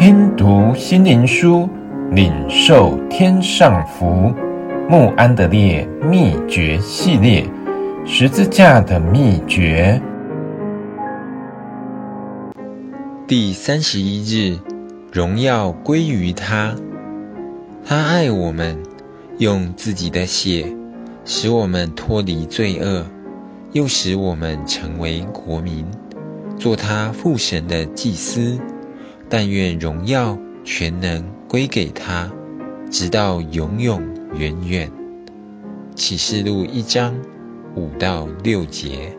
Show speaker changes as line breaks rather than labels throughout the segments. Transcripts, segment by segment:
听读心灵书，领受天上福。慕安德烈秘诀系列，十字架的秘诀，
第三十一日，荣耀归于他。他爱我们，用自己的血使我们脱离罪恶，又使我们成为国民，做他父神的祭司。但愿荣耀全能归给他，直到永永远远。启示录一章五到六节。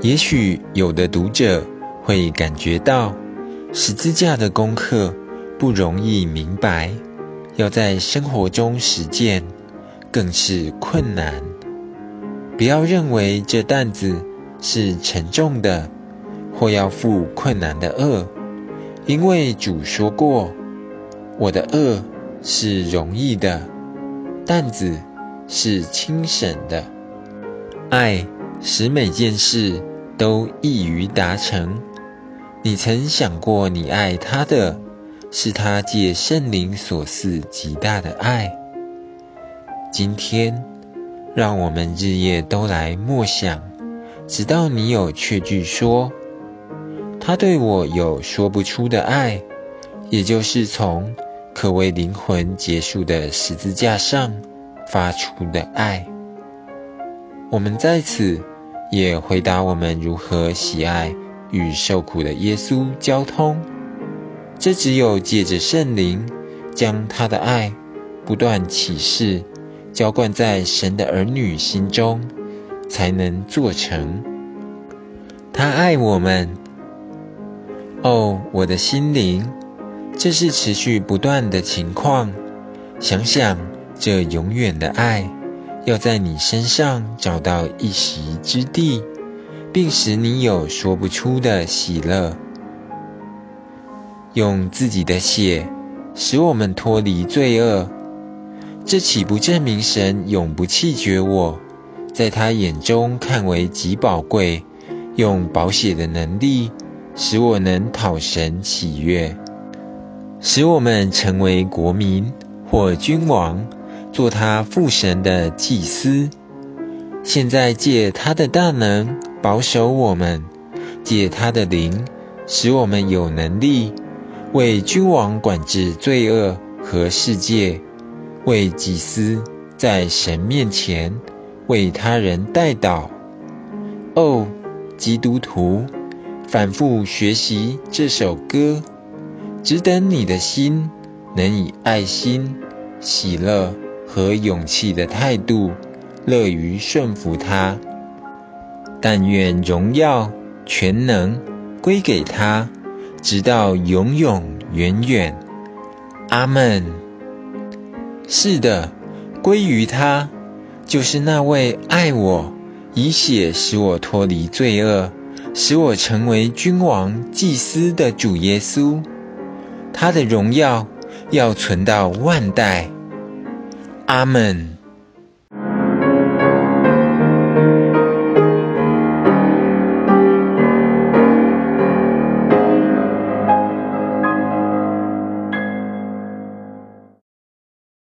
也许有的读者会感觉到十字架的功课不容易明白，要在生活中实践更是困难。不要认为这担子是沉重的，或要负困难的轭。因为主说过：“我的轭是容易的，担子是轻省的。”爱使每件事都易于达成。你曾想过，你爱他的，是他借圣灵所赐极大的爱。今天，让我们日夜都来默想，直到你有确据说。他对我有说不出的爱，也就是从可为灵魂结束的十字架上发出的爱。我们在此也回答我们如何喜爱与受苦的耶稣交通。这只有借着圣灵将他的爱不断启示、浇灌在神的儿女心中，才能做成。他爱我们。哦，我的心灵，这是持续不断的情况。想想这永远的爱，要在你身上找到一席之地，并使你有说不出的喜乐。用自己的血使我们脱离罪恶，这岂不证明神永不弃绝我，在他眼中看为极宝贵，用宝血的能力。使我能讨神喜悦，使我们成为国民或君王，做他父神的祭司。现在借他的大能保守我们，借他的灵使我们有能力为君王管制罪恶和世界，为祭司在神面前为他人代祷。哦，基督徒。反复学习这首歌，只等你的心能以爱心、喜乐和勇气的态度，乐于顺服他。但愿荣耀全能归给他，直到永永远远。阿门。是的，归于他，就是那位爱我、以血使我脱离罪恶。使我成为君王、祭司的主耶稣，他的荣耀要存到万代。阿门。